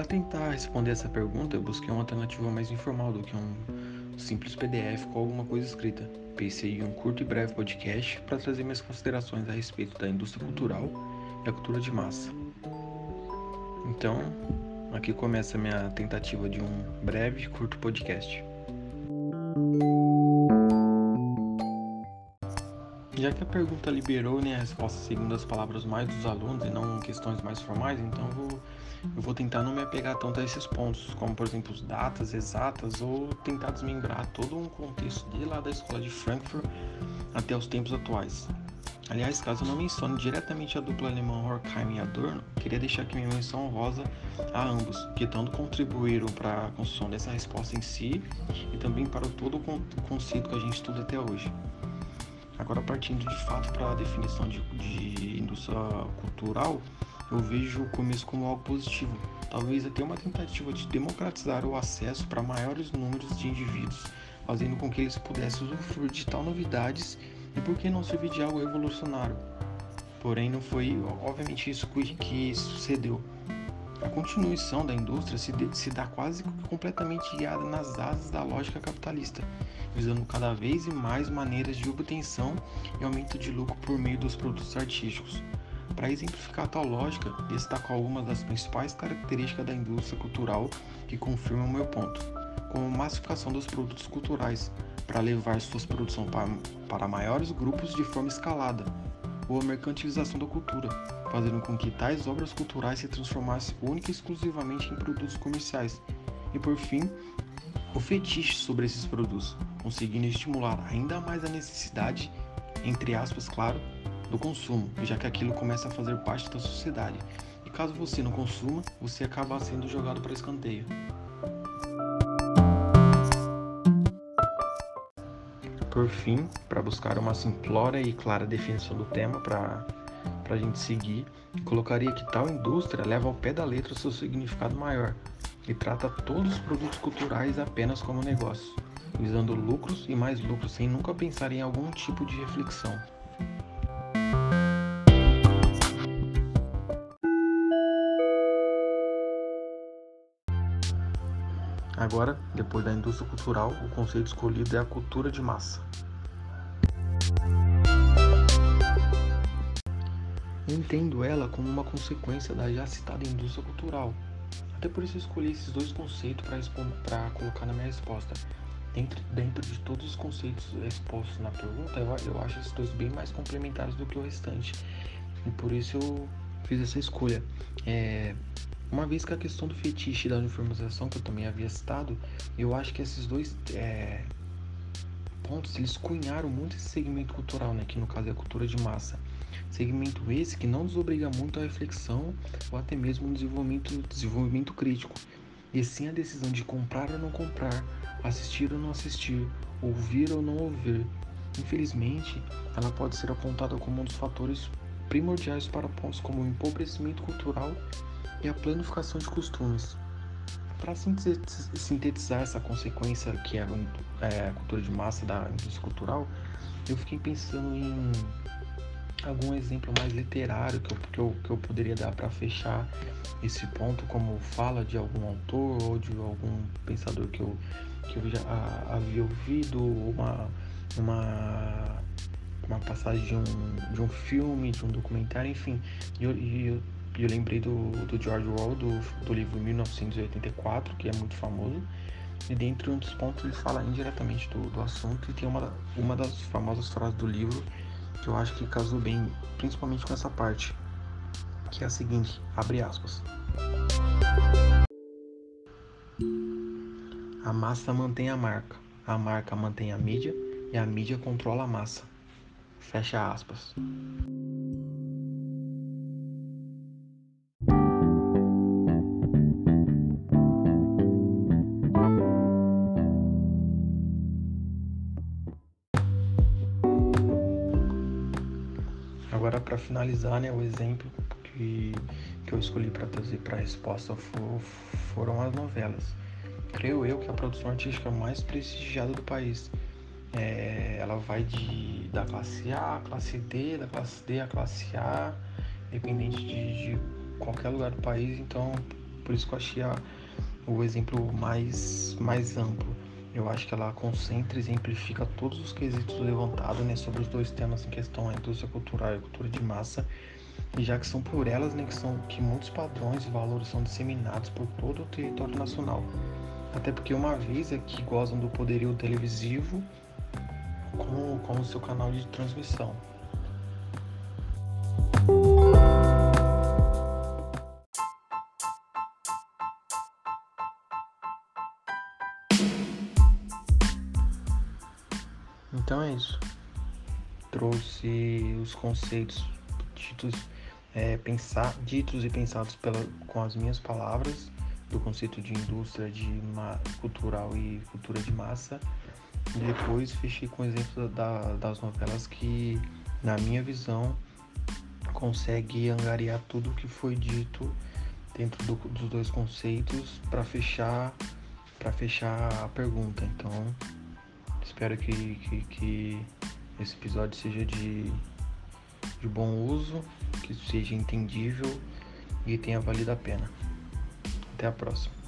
Para tentar responder essa pergunta, eu busquei uma alternativa mais informal do que um simples PDF com alguma coisa escrita. Pensei em um curto e breve podcast para trazer minhas considerações a respeito da indústria cultural e a cultura de massa. Então, aqui começa a minha tentativa de um breve e curto podcast. Já que a pergunta liberou né, a resposta segundo as palavras mais dos alunos e não questões mais formais, então eu vou, eu vou tentar não me apegar tanto a esses pontos, como por exemplo datas exatas, ou tentar desmembrar todo um contexto de lá da escola de Frankfurt até os tempos atuais. Aliás, caso eu não mencione diretamente a dupla alemã Horkheim e Adorno, queria deixar aqui minha menção honrosa a ambos, que tanto contribuíram para a construção dessa resposta em si e também para todo o conceito que a gente estuda até hoje. Agora, partindo de fato para a definição de, de indústria cultural, eu vejo o começo como algo positivo, talvez até uma tentativa de democratizar o acesso para maiores números de indivíduos, fazendo com que eles pudessem usufruir de tal novidades e por que não servir de algo revolucionário. Porém, não foi obviamente isso que sucedeu. A continuação da indústria se, de, se dá quase completamente guiada nas asas da lógica capitalista, visando cada vez mais maneiras de obtenção e aumento de lucro por meio dos produtos artísticos. Para exemplificar tal lógica, destaco algumas das principais características da indústria cultural que confirmam o meu ponto, como a massificação dos produtos culturais, para levar suas produções para maiores grupos de forma escalada, ou a mercantilização da cultura, fazendo com que tais obras culturais se transformassem única e exclusivamente em produtos comerciais, e por fim, o fetiche sobre esses produtos, conseguindo estimular ainda mais a necessidade, entre aspas, claro, do consumo, já que aquilo começa a fazer parte da sociedade. E caso você não consuma, você acaba sendo jogado para escanteio. Por fim, para buscar uma simplória e clara definição do tema para a gente seguir, colocaria que tal indústria leva ao pé da letra seu significado maior e trata todos os produtos culturais apenas como negócio, visando lucros e mais lucros sem nunca pensar em algum tipo de reflexão. Agora, depois da indústria cultural, o conceito escolhido é a cultura de massa. entendo ela como uma consequência da já citada indústria cultural. Até por isso escolhi esses dois conceitos para colocar na minha resposta. Dentro, dentro de todos os conceitos expostos na pergunta, eu, eu acho esses dois bem mais complementares do que o restante. E por isso eu fiz essa escolha. É, uma vez que a questão do fetiche e da uniformização, que eu também havia citado, eu acho que esses dois é, pontos eles cunharam muito esse segmento cultural, né, que no caso é a cultura de massa. Segmento esse que não nos obriga muito à reflexão ou até mesmo um desenvolvimento, desenvolvimento crítico, e sim a decisão de comprar ou não comprar, assistir ou não assistir, ouvir ou não ouvir. Infelizmente, ela pode ser apontada como um dos fatores primordiais para pontos como o empobrecimento cultural e a planificação de costumes. Para sintetizar essa consequência que é, é a cultura de massa da indústria cultural, eu fiquei pensando em algum exemplo mais literário que eu, que eu, que eu poderia dar para fechar esse ponto, como fala de algum autor ou de algum pensador que eu, que eu já havia ouvido, uma, uma, uma passagem de um, de um filme, de um documentário, enfim. E eu, eu, eu lembrei do, do George Orwell, do, do livro 1984, que é muito famoso. E dentre um dos pontos ele fala indiretamente do, do assunto e tem uma, uma das famosas frases do livro que eu acho que casou bem, principalmente com essa parte, que é a seguinte, abre aspas. A massa mantém a marca, a marca mantém a mídia e a mídia controla a massa. Fecha aspas. Agora, para finalizar, né, o exemplo que, que eu escolhi para trazer para a resposta for, foram as novelas. Creio eu que a produção artística mais prestigiada do país. É, ela vai de, da classe A à classe D, da classe D à classe A, dependente de, de qualquer lugar do país. Então, por isso que eu achei a, o exemplo mais, mais amplo. Eu acho que ela concentra e exemplifica todos os quesitos levantados né, sobre os dois temas em questão, a indústria cultural e a cultura de massa, e já que são por elas né, que, são, que muitos padrões e valores são disseminados por todo o território nacional. Até porque uma vez é que gozam do poderio televisivo com, com o seu canal de transmissão. Então é isso. Trouxe os conceitos ditos, é, pensar, ditos e pensados pela, com as minhas palavras do conceito de indústria de cultural e cultura de massa. E depois fechei com exemplo da, das novelas que, na minha visão, consegue angariar tudo o que foi dito dentro do, dos dois conceitos para fechar para fechar a pergunta. Então, espero que, que, que esse episódio seja de, de bom uso, que seja entendível e tenha valido a pena. Até a próxima.